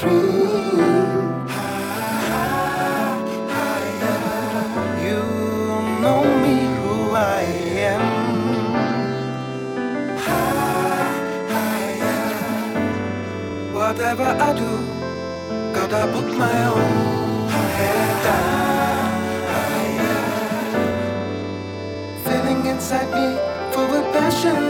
who i am whatever I do, God, I put my own head down. Feeling inside me full of passion.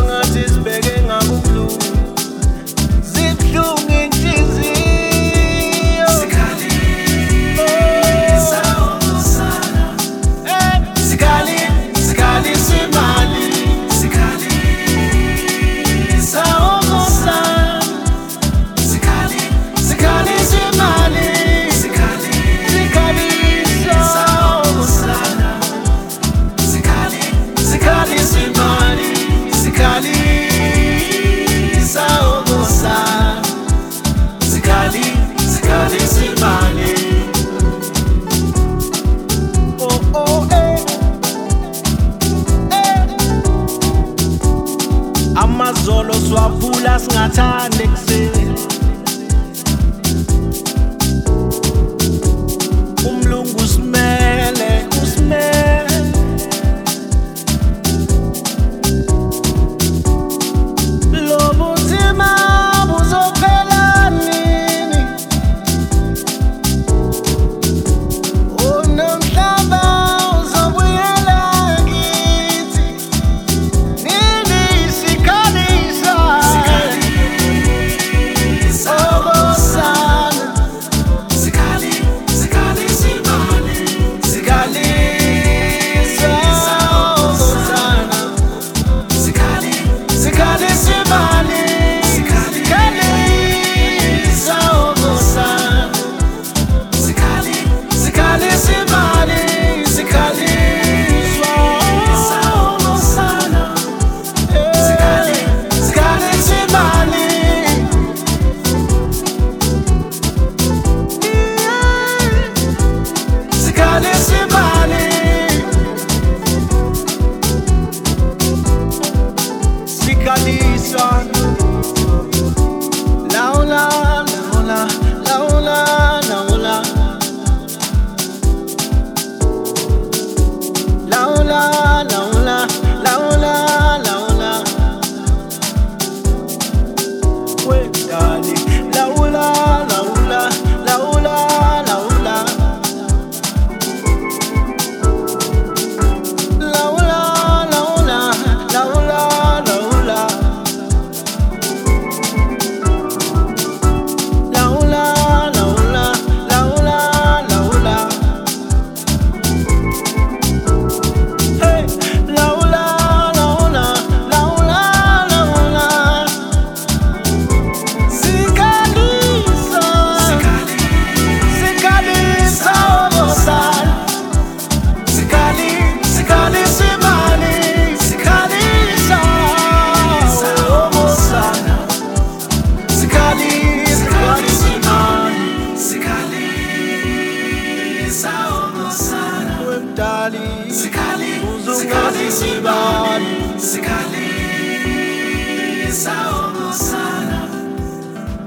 sisaomo sana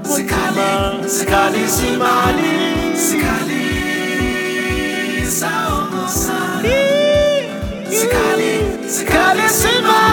sikali sikali simali. Sikali saomo sana sikali sikali simali.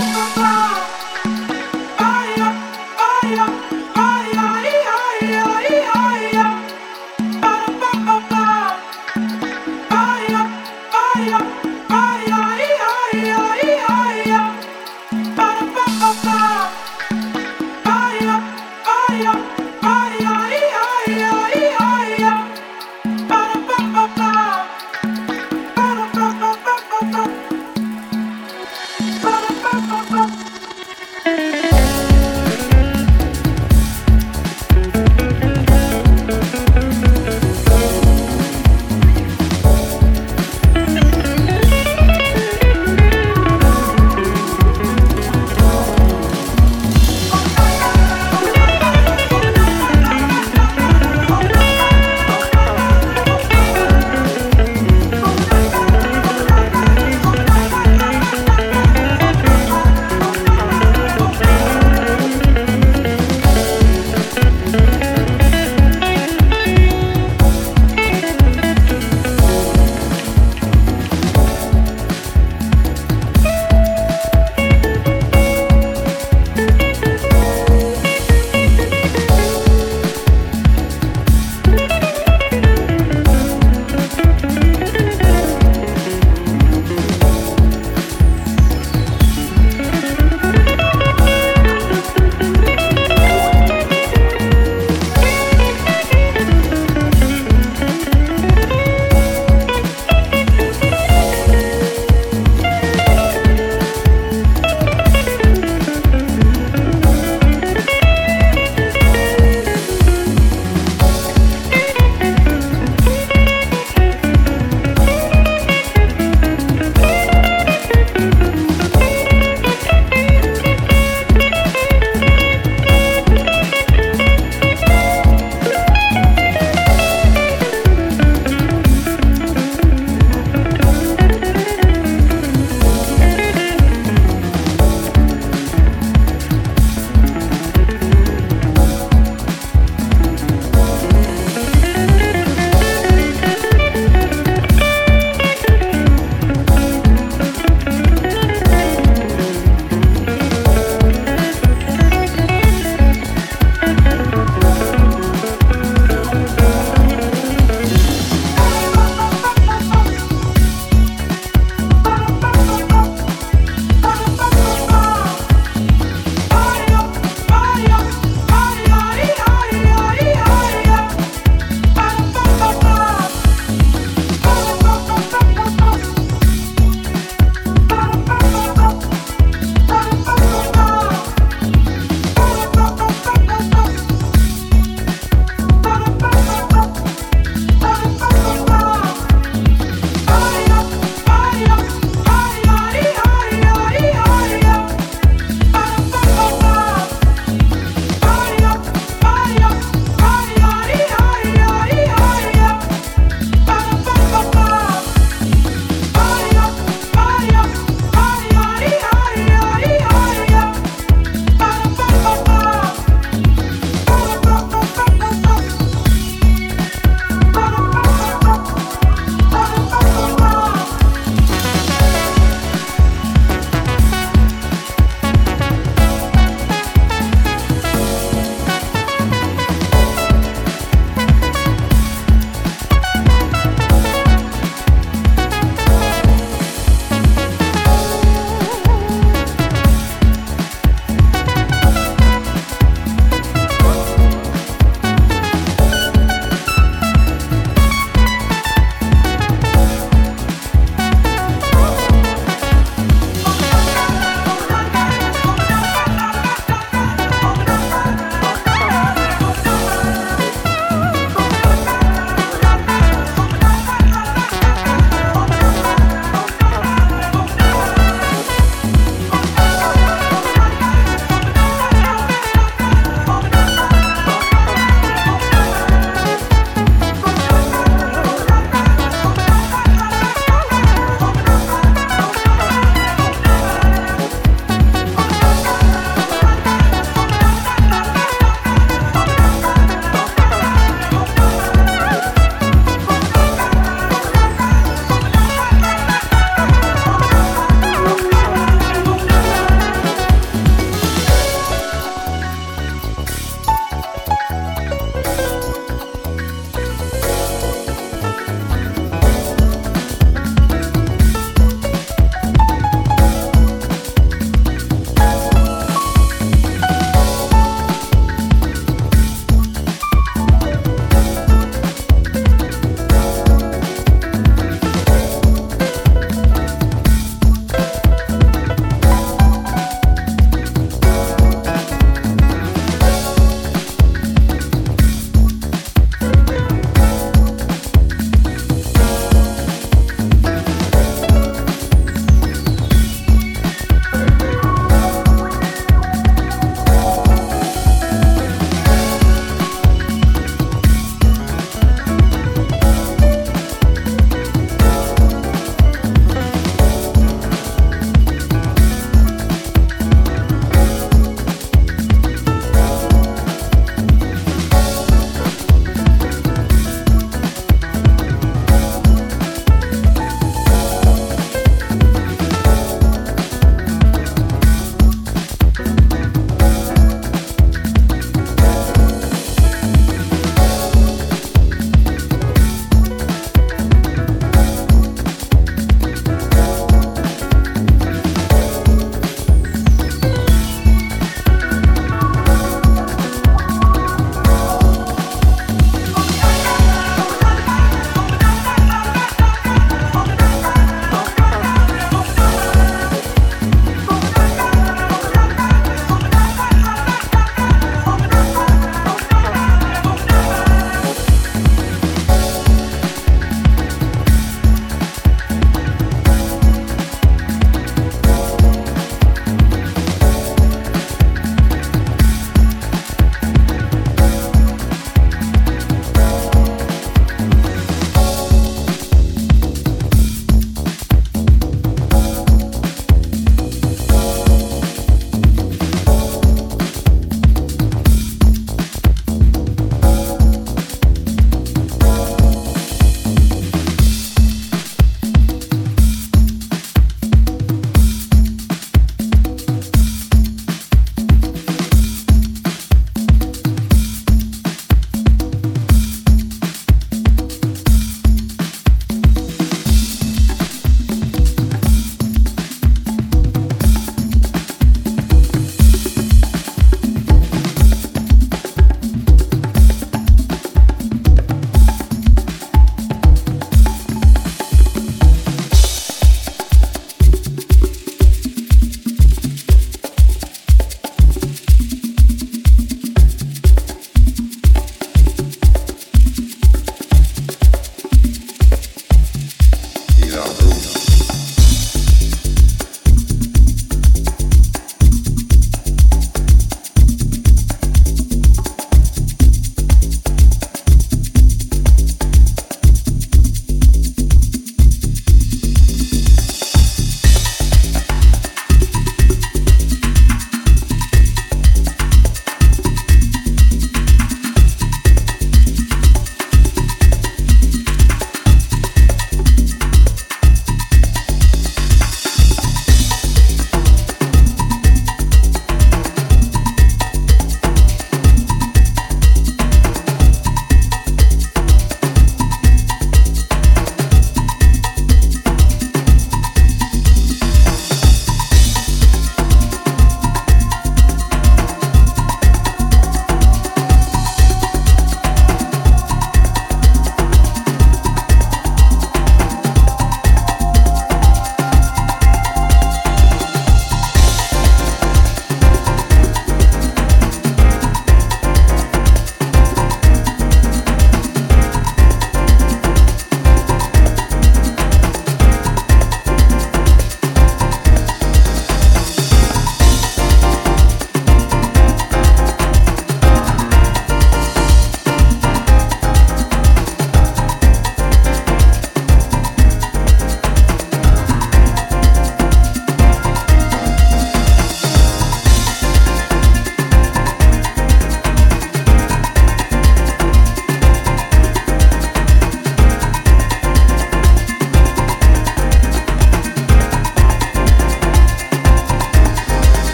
Ba-da-ba-ba-ba.